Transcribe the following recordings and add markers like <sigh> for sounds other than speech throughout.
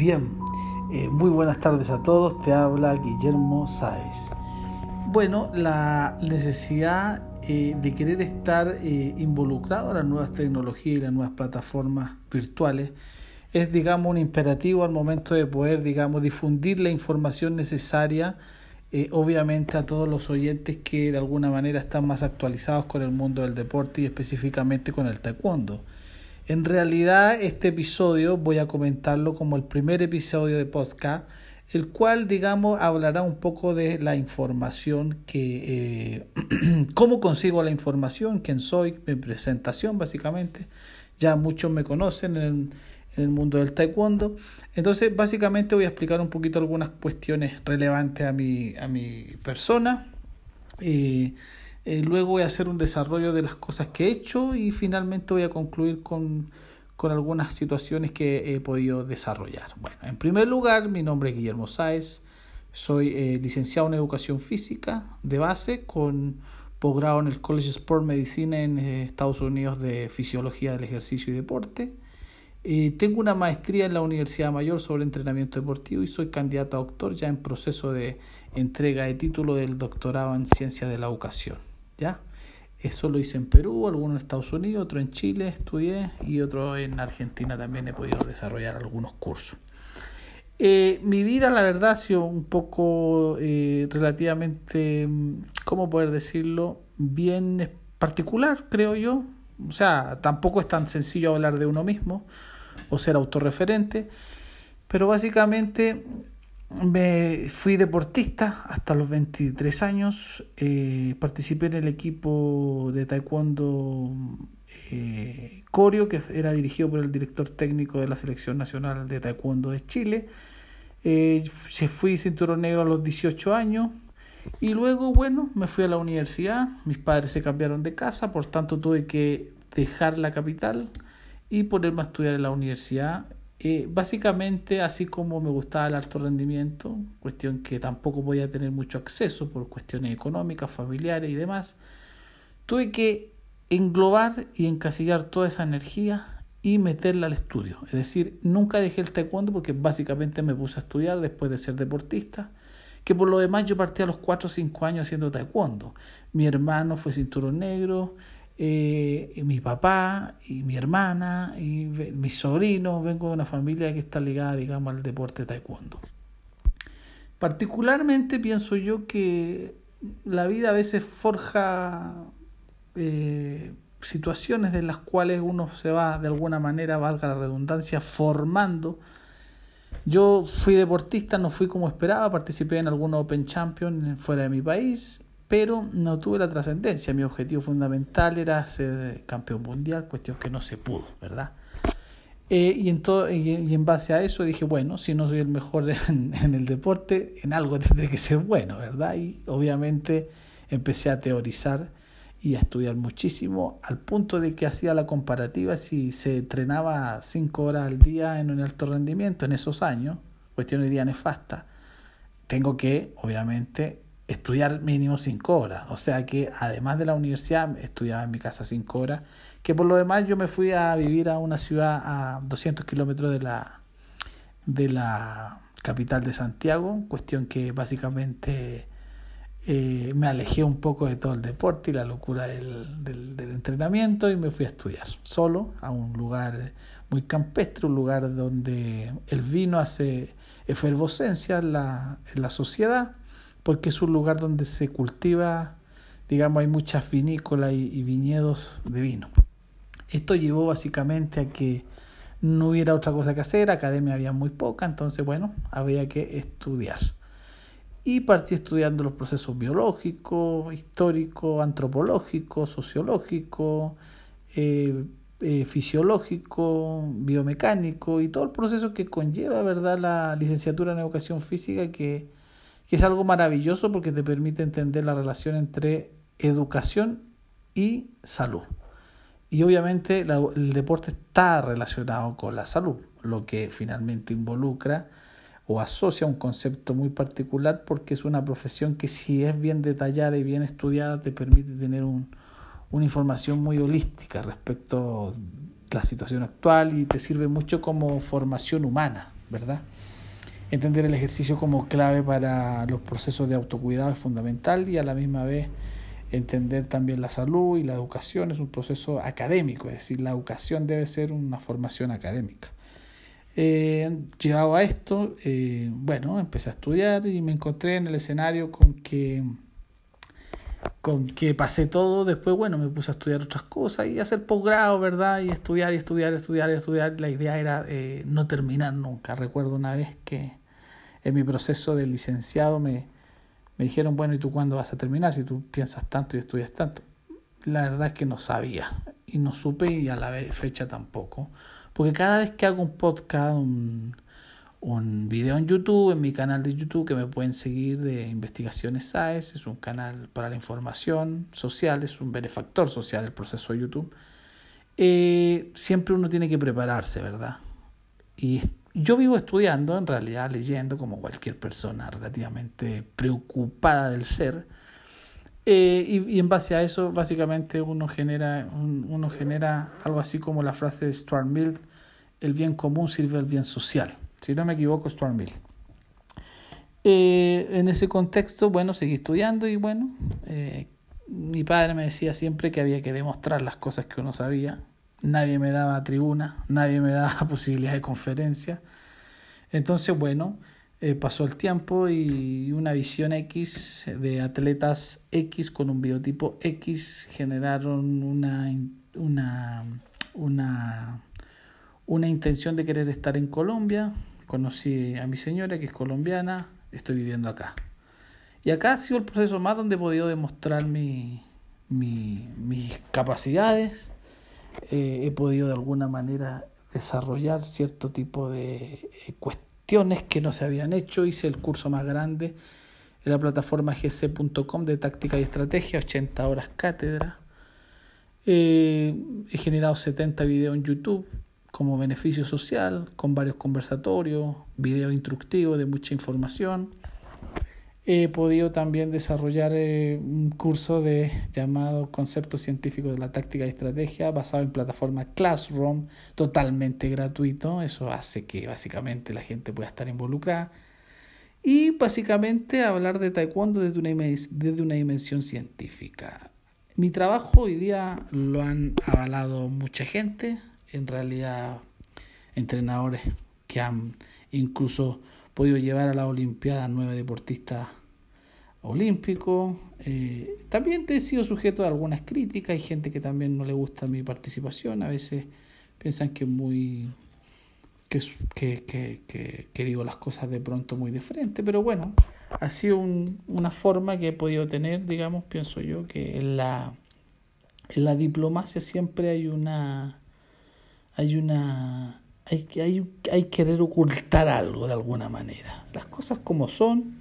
Bien, eh, muy buenas tardes a todos, te habla Guillermo Sáez. Bueno, la necesidad eh, de querer estar eh, involucrado en las nuevas tecnologías y las nuevas plataformas virtuales es, digamos, un imperativo al momento de poder, digamos, difundir la información necesaria, obviamente, a todos los oyentes que de alguna manera están más actualizados con el mundo del deporte y específicamente con el taekwondo. En realidad este episodio voy a comentarlo como el primer episodio de podcast, el cual digamos hablará un poco de la información que, eh, <clears throat> cómo consigo la información, quién soy, mi presentación básicamente. Ya muchos me conocen en el, mundo del taekwondo. Entonces básicamente voy a explicar un poquito algunas cuestiones relevantes a mi, a mi persona. Eh, eh, luego voy a hacer un desarrollo de las cosas que he hecho y finalmente voy a concluir con, con algunas situaciones que he podido desarrollar. Bueno, en primer lugar, mi nombre es Guillermo Sáez, soy eh, licenciado en Educación Física de base con posgrado en el College Sport Medicine en eh, Estados Unidos de Fisiología del Ejercicio y Deporte. tengo una maestría en la Universidad Mayor sobre entrenamiento deportivo y soy candidato a doctor ya en proceso de entrega de título del doctorado en Ciencias de la Educación. Eso lo hice en Perú, alguno en Estados Unidos, otro en Chile estudié y otro en Argentina también he podido desarrollar algunos cursos. Eh, mi vida, la verdad, ha sido un poco eh, relativamente, ¿cómo poder decirlo? Bien particular, creo yo. O sea, tampoco es tan sencillo hablar de uno mismo o ser autorreferente, pero básicamente me fui deportista hasta los 23 años. Eh, participé en el equipo de taekwondo eh, Corio, que era dirigido por el director técnico de la Selección Nacional de Taekwondo de Chile. Eh, fui cinturón negro a los 18 años. Y luego, bueno, me fui a la universidad. Mis padres se cambiaron de casa, por tanto tuve que dejar la capital y ponerme a estudiar en la universidad eh, básicamente, así como me gustaba el alto rendimiento, cuestión que tampoco podía tener mucho acceso por cuestiones económicas, familiares y demás, tuve que englobar y encasillar toda esa energía y meterla al estudio. Es decir, nunca dejé el taekwondo porque básicamente me puse a estudiar después de ser deportista, que por lo demás yo partí a los 4 o 5 años haciendo taekwondo. Mi hermano fue cinturón negro, eh, mi papá y mi hermana y mis sobrinos, vengo de una familia que está ligada, digamos, al deporte taekwondo. Particularmente pienso yo que la vida a veces forja eh, situaciones en las cuales uno se va, de alguna manera, valga la redundancia, formando. Yo fui deportista, no fui como esperaba, participé en algunos Open Champions fuera de mi país pero no tuve la trascendencia. Mi objetivo fundamental era ser campeón mundial, cuestión que no se pudo, ¿verdad? Eh, y, en y, en base a eso dije, bueno, si no soy el mejor <laughs> en, el deporte, en algo tendré que ser bueno, ¿verdad? Y obviamente empecé a teorizar y a estudiar muchísimo, al punto de que hacía la comparativa si se entrenaba cinco horas al día en un alto rendimiento en esos años, cuestión hoy día nefasta. Tengo que, obviamente, estudiar mínimo cinco horas. O sea que además de la universidad, estudiaba en mi casa cinco horas. Que por lo demás yo me fui a vivir a una ciudad a 200 kilómetros de la, de la capital de Santiago. Cuestión que básicamente eh, me alejé un poco de todo el deporte y la locura del, del, del, entrenamiento y me fui a estudiar solo a un lugar muy campestre, un lugar donde el vino hace efervescencia en la, en la sociedad porque es un lugar donde se cultiva, digamos, hay muchas vinícolas y, viñedos de vino. Esto llevó básicamente a que no hubiera otra cosa que hacer, academia había muy poca, entonces bueno, había que estudiar. Y partí estudiando los procesos biológicos, históricos, antropológicos, sociológicos, eh, eh, fisiológico, biomecánico y todo el proceso que conlleva, ¿verdad?, la licenciatura en educación física que que es algo maravilloso porque te permite entender la relación entre educación y salud. Y obviamente el deporte está relacionado con la salud, lo que finalmente involucra o asocia un concepto muy particular porque es una profesión que si es bien detallada y bien estudiada te permite tener un, una información muy holística respecto a la situación actual y te sirve mucho como formación humana, ¿verdad? Entender el ejercicio como clave para los procesos de autocuidado es fundamental y a la misma vez entender también la salud y la educación es un proceso académico, es decir, la educación debe ser una formación académica. Eh, llevado a esto, eh, bueno, empecé a estudiar y me encontré en el escenario con que con que pasé todo, después, bueno, me puse a estudiar otras cosas y hacer posgrado, ¿verdad? Y estudiar y estudiar, estudiar y estudiar. La idea era eh, no terminar nunca. Recuerdo una vez que en mi proceso de licenciado me, me dijeron, bueno, ¿y tú cuándo vas a terminar? Si tú piensas tanto y estudias tanto. La verdad es que no sabía y no supe y a la fecha tampoco. Porque cada vez que hago un podcast, un, un video en YouTube, en mi canal de YouTube que me pueden seguir de Investigaciones SAES, es un canal para la información social, es un benefactor social el proceso de YouTube. Eh, siempre uno tiene que prepararse, ¿verdad? Y yo vivo estudiando, en realidad leyendo como cualquier persona relativamente preocupada del ser. Eh, y, y, en base a eso, básicamente uno genera, uno genera algo así como la frase de Stuart Mill, el bien común sirve al bien social. Si no me equivoco, Stuart Mill. Eh, en ese contexto, bueno, seguí estudiando y bueno, eh, mi padre me decía siempre que había que demostrar las cosas que uno sabía. Nadie me daba tribuna, nadie me daba <laughs> posibilidad de conferencia. Entonces, bueno, eh, pasó el tiempo y una visión X de atletas X con un biotipo X generaron una, una, una, una intención de querer estar en Colombia, conocí a mi señora que es colombiana, estoy viviendo acá. Y acá ha sido el proceso más donde he podido demostrar mi, mi, mis capacidades, eh, he podido de alguna manera desarrollar cierto tipo de eh, cuestiones que no se habían hecho, hice el curso más grande en la plataforma gc.com de táctica y estrategia, 80 horas cátedra. Eh, he generado 70 videos en YouTube, como beneficio social, con varios conversatorios, video instructivo de mucha información. He podido también desarrollar eh, un curso de llamado Concepto Científico de la Táctica y Estrategia basado en plataforma Classroom, totalmente gratuito. Eso hace que básicamente la gente pueda estar involucrada. Y básicamente hablar de taekwondo desde una, desde una dimensión científica. Mi trabajo hoy día lo han avalado mucha gente, en realidad entrenadores que han incluso podido llevar a la Olimpiada nueve deportistas olímpicos. Eh, también he sido sujeto a algunas críticas, hay gente que también no le gusta mi participación, a veces piensan que muy que, que, que, que digo las cosas de pronto muy de frente, pero bueno, ha sido un, una forma que he podido tener, digamos, pienso yo, que en la, en la diplomacia siempre hay una hay una hay, hay, hay querer ocultar algo de alguna manera. Las cosas como son.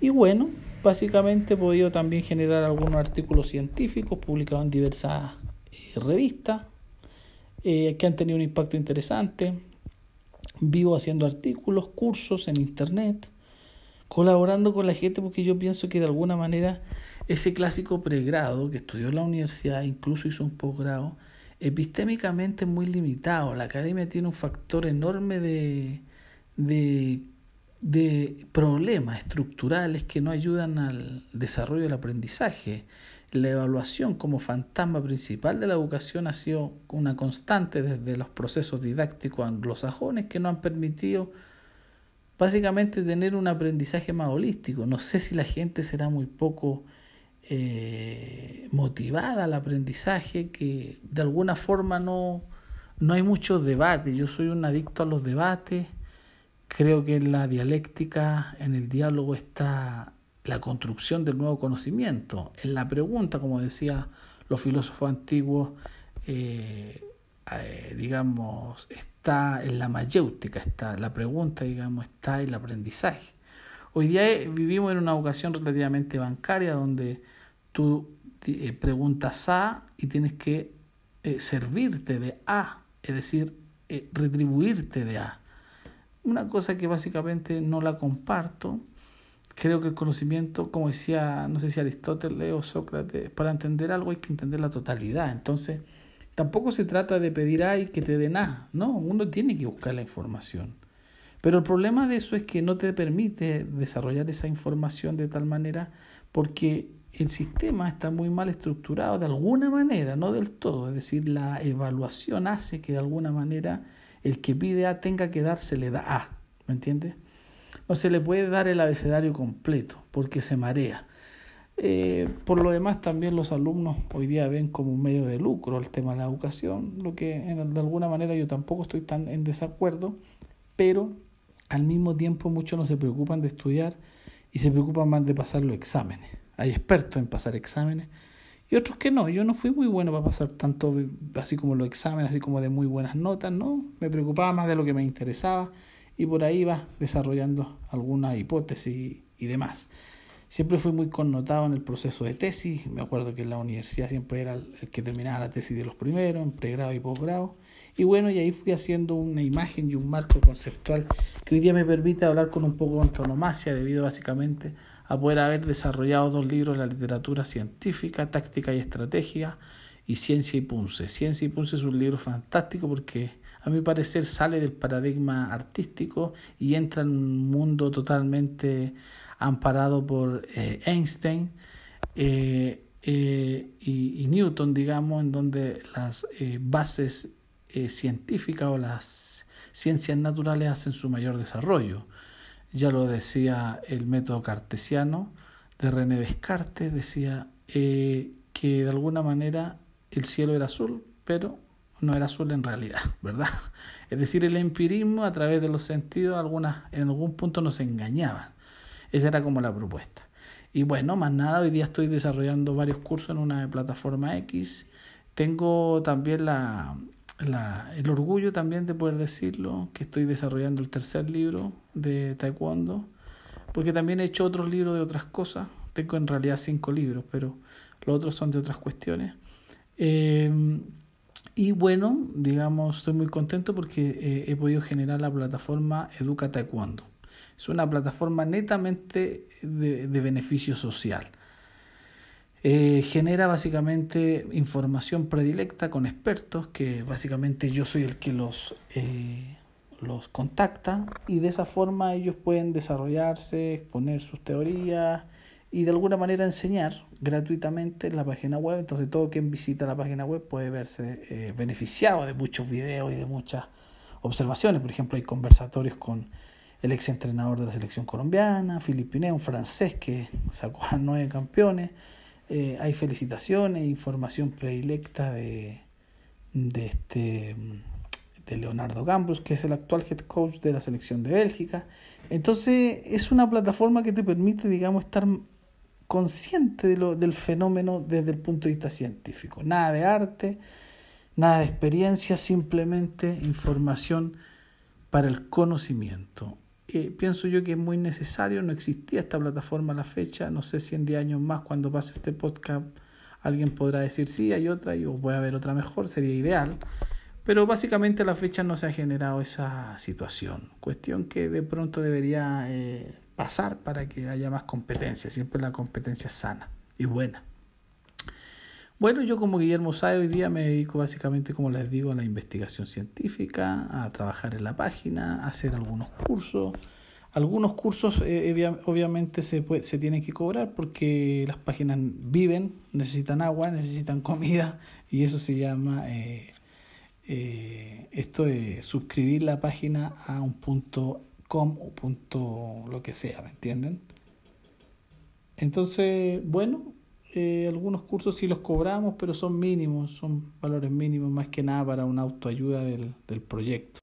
Y bueno, básicamente he podido también generar algunos artículos científicos publicados en diversas eh, revistas eh, que han tenido un impacto interesante. Vivo haciendo artículos, cursos en internet, colaborando con la gente porque yo pienso que de alguna manera ese clásico pregrado que estudió en la universidad, incluso hizo un posgrado, epistémicamente muy limitado. La academia tiene un factor enorme de, de, de problemas estructurales que no ayudan al desarrollo del aprendizaje. La evaluación como fantasma principal de la educación ha sido una constante desde los procesos didácticos anglosajones que no han permitido básicamente tener un aprendizaje más holístico. No sé si la gente será muy poco eh, motivada al aprendizaje, que de alguna forma no, no hay muchos debates. Yo soy un adicto a los debates. Creo que en la dialéctica, en el diálogo está la construcción del nuevo conocimiento. En la pregunta, como decía los filósofos antiguos, eh, eh, digamos, está en la mayéutica, está la pregunta, digamos, está el aprendizaje. Hoy día vivimos en una educación relativamente bancaria donde tú eh, preguntas A y tienes que eh, servirte de A, es decir, eh, retribuirte de A. Una cosa que básicamente no la comparto. Creo que el conocimiento, como decía, no sé si Aristóteles o Sócrates, para entender algo hay que entender la totalidad. Entonces, tampoco se trata de pedir A y que te den A. No, uno tiene que buscar la información. Pero el problema de eso es que no te permite desarrollar esa información de tal manera porque el sistema está muy mal estructurado de alguna manera, no del todo. Es decir, la evaluación hace que de alguna manera el que pide A tenga que dársele da A. ¿Me entiendes? No se le puede dar el abecedario completo porque se marea. Eh, por lo demás, también los alumnos hoy día ven como un medio de lucro el tema de la educación, lo que de alguna manera yo tampoco estoy tan en desacuerdo, pero al mismo tiempo muchos no se preocupan de estudiar y se preocupan más de pasar los exámenes. Hay expertos en pasar exámenes y otros que no. Yo no fui muy bueno para pasar tanto así como los exámenes, así como de muy buenas notas, no. Me preocupaba más de lo que me interesaba y por ahí iba desarrollando alguna hipótesis y demás. Siempre fui muy connotado en el proceso de tesis. Me acuerdo que en la universidad siempre era el que terminaba la tesis de los primeros, en pregrado y posgrado. Y bueno, y ahí fui haciendo una imagen y un marco conceptual que hoy día me permite hablar con un poco de antonomasia, debido básicamente a poder haber desarrollado dos libros la literatura científica, táctica y estrategia, y Ciencia y Punce. Ciencia y Punce es un libro fantástico porque a mi parecer sale del paradigma artístico y entra en un mundo totalmente amparado por eh, Einstein eh, eh, y, Newton, digamos, en donde las bases científicas o las ciencias naturales hacen su mayor desarrollo. Ya lo decía el método cartesiano de René Descartes, decía que de alguna manera el cielo era azul, pero no era azul en realidad, <laughs> ¿verdad? Es decir, el empirismo a través de los sentidos algunas, en algún punto nos engañaba. Esa era como la propuesta. Y bueno, más nada, hoy día estoy desarrollando varios cursos en una plataforma X. Tengo también la, la, el orgullo también de poder decirlo, que estoy desarrollando el tercer libro de Taekwondo, porque también he hecho otros libros de otras cosas. Tengo en realidad cinco libros, pero los otros son de otras cuestiones. Eh, y bueno, digamos, estoy muy contento porque eh, he podido generar la plataforma Educa Taekwondo. Es una plataforma netamente de, beneficio social. Eh, genera básicamente información predilecta con expertos, que básicamente yo soy el que los, eh, los contacta y de esa forma ellos pueden desarrollarse, exponer sus teorías y de alguna manera enseñar gratuitamente en la página web. Entonces todo quien visita la página web puede verse eh, beneficiado de muchos videos y de muchas observaciones. Por ejemplo, hay conversatorios con el ex entrenador de la selección colombiana, Philippe un francés que sacó a nueve campeones. Eh, hay felicitaciones, información predilecta de, de, este, de Leonardo Gambus, que es el actual head coach de la selección de Bélgica. Entonces es una plataforma que te permite, digamos, estar consciente de lo, del fenómeno desde el punto de vista científico. Nada de arte, nada de experiencia, simplemente información para el conocimiento pienso yo que es muy necesario, no existía esta plataforma a la fecha, no sé si en 10 años más cuando pase este podcast alguien podrá decir sí, hay otra y puede haber otra mejor, sería ideal, pero básicamente a la fecha no se ha generado esa situación, cuestión que de pronto debería eh, pasar para que haya más competencia, siempre la competencia sana y buena. Bueno, yo como Guillermo Sae hoy día me dedico básicamente, como les digo, a la investigación científica, a trabajar en la página, a hacer algunos cursos. Algunos cursos eh, obviamente se, se tienen que cobrar porque las páginas viven, necesitan agua, necesitan comida y eso se llama eh, eh, esto de suscribir la página a un punto com o punto lo que sea, ¿me entienden? Entonces, bueno, eh, algunos cursos sí los cobramos, pero son mínimos, son valores mínimos más que nada para una autoayuda del, del proyecto.